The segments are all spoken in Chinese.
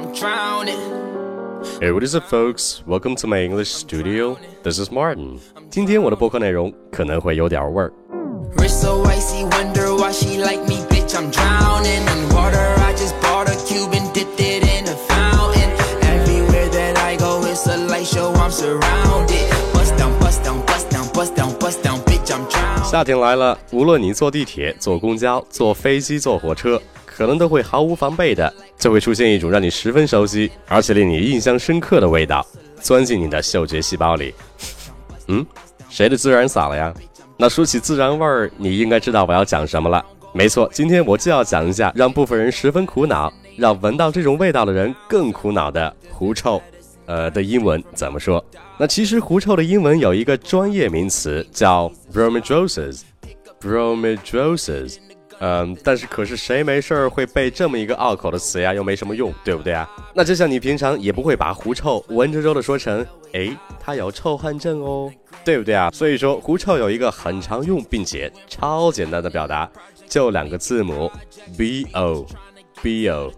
I'm drowning. Hey, what is up, folks? Welcome to my English studio. This is Martin. 今天我的播客内容可能会有点味儿。 Wrist so icy, wonder why she like me, bitch. I'm drowning in water. I just bought a cube and dipped it in a fountain. Everywhere that I go, it's a light show. I'm surrounded. Bust down, bust down, bust down, bust down, bust down, bitch. I'm drowning. 夏天来了，无论你坐地铁、坐公交、坐飞机、坐火车，可能都会毫无防备的就会出现一种让你十分熟悉，而且令你印象深刻的味道，钻进你的嗅觉细胞里。嗯，谁的孜然洒了呀？那说起孜然味儿，你应该知道我要讲什么了。没错，今天我就要讲一下让部分人十分苦恼，让闻到这种味道的人更苦恼的狐臭。呃的英文怎么说？那其实狐臭的英文有一个专业名词叫 bromidrosis。bromidrosis，嗯，但是可是谁没事儿会背这么一个拗口的词呀？又没什么用，对不对啊？那就像你平常也不会把狐臭文绉绉的说成，诶，他有臭汗症哦，对不对啊？所以说狐臭有一个很常用并且超简单的表达，就两个字母 b o b o。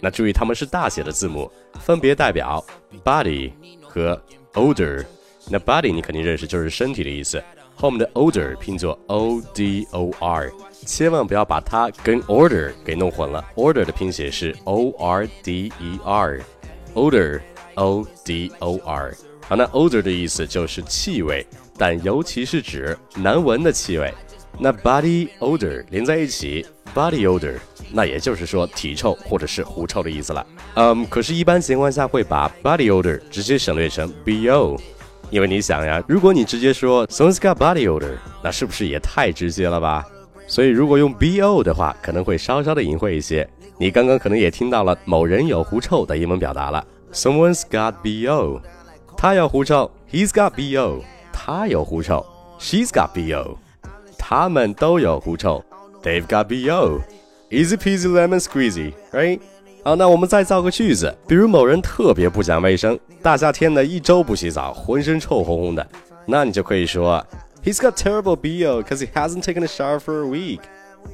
那注意它们是大写的字母，分别代表 body 和 odor。那 body 你肯定认识，就是身体的意思。后面的 odor 拼作 o d o r，千万不要把它跟 order 给弄混了。order 的拼写是 o r d e r，odor o d o r。好，那 odor 的意思就是气味，但尤其是指难闻的气味。那 body odor 连在一起，body odor，那也就是说体臭或者是狐臭的意思了。嗯，可是，一般情况下会把 body odor 直接省略成 bo。因为你想呀，如果你直接说 someone's got body odor，那是不是也太直接了吧？所以如果用 bo 的话，可能会稍稍的隐晦一些。你刚刚可能也听到了某人有狐臭的英文表达了，someone's got bo，他有狐臭，he's got bo，他有狐臭，she's got bo，他们都有狐臭，they've got bo，easy peasy lemon squeezy，right？好，那我们再造个句子，比如某人特别不讲卫生，大夏天的一周不洗澡，浑身臭烘烘的，那你就可以说，He's got terrible bo because he hasn't taken a shower for a week.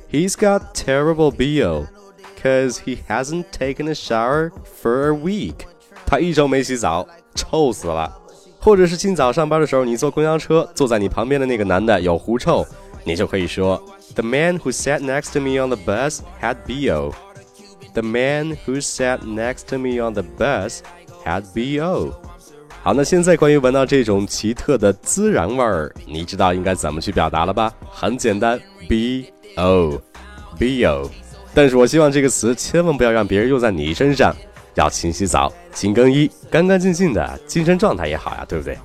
He's got terrible bo because he hasn't taken a shower for a week. 他一周没洗澡，臭死了。或者是今早上班的时候，你坐公交车，坐在你旁边的那个男的有狐臭， 你就可以说，The man who sat next to me on the bus had bo. The man who sat next to me on the bus had bo。好，那现在关于闻到这种奇特的孜然味儿，你知道应该怎么去表达了吧？很简单，bo，bo。但是我希望这个词千万不要让别人用在你身上，要勤洗澡、勤更衣，干干净净的，精神状态也好呀，对不对？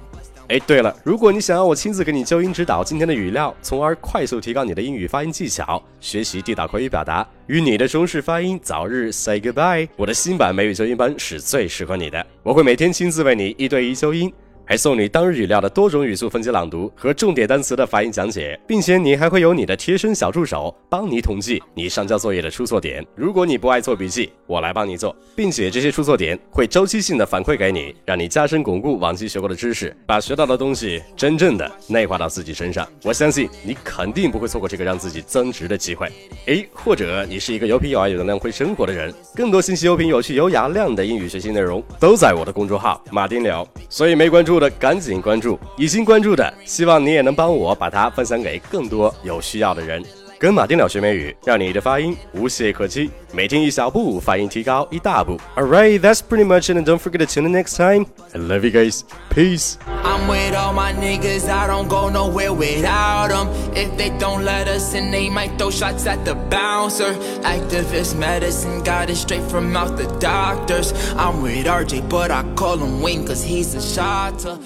哎，对了，如果你想要我亲自给你纠音指导今天的语料，从而快速提高你的英语发音技巧，学习地道口语表达，与你的中式发音早日 say goodbye，我的新版美语纠音班是最适合你的。我会每天亲自为你一对一纠音，还送你当日语料的多种语速分级朗读和重点单词的发音讲解，并且你还会有你的贴身小助手帮你统计你上交作业的出错点。如果你不爱做笔记，我来帮你做，并且这些出错点会周期性的反馈给你，让你加深巩固往期学过的知识，把学到的东西真正的内化到自己身上。我相信你肯定不会错过这个让自己增值的机会。诶，或者你是一个有品有爱、有能量、会生活的人，更多信息、有品、有趣、有雅量的英语学习内容都在我的公众号马丁聊，所以没关注的赶紧关注，已经关注的希望你也能帮我把它分享给更多有需要的人。跟马丁聊学美语，让你的发音无懈可击，每天一小步，发音提高一大步。Alright, that's pretty much it, and don't forget to tune in next time. I love you guys. Peace. I'm with all my niggas, I don't go nowhere without them. If they don't let us in, they might throw shots at the bouncer. Activist medicine, got it straight from out the doctors. I'm with RJ, but I call him Wayne, cause he's a shotter.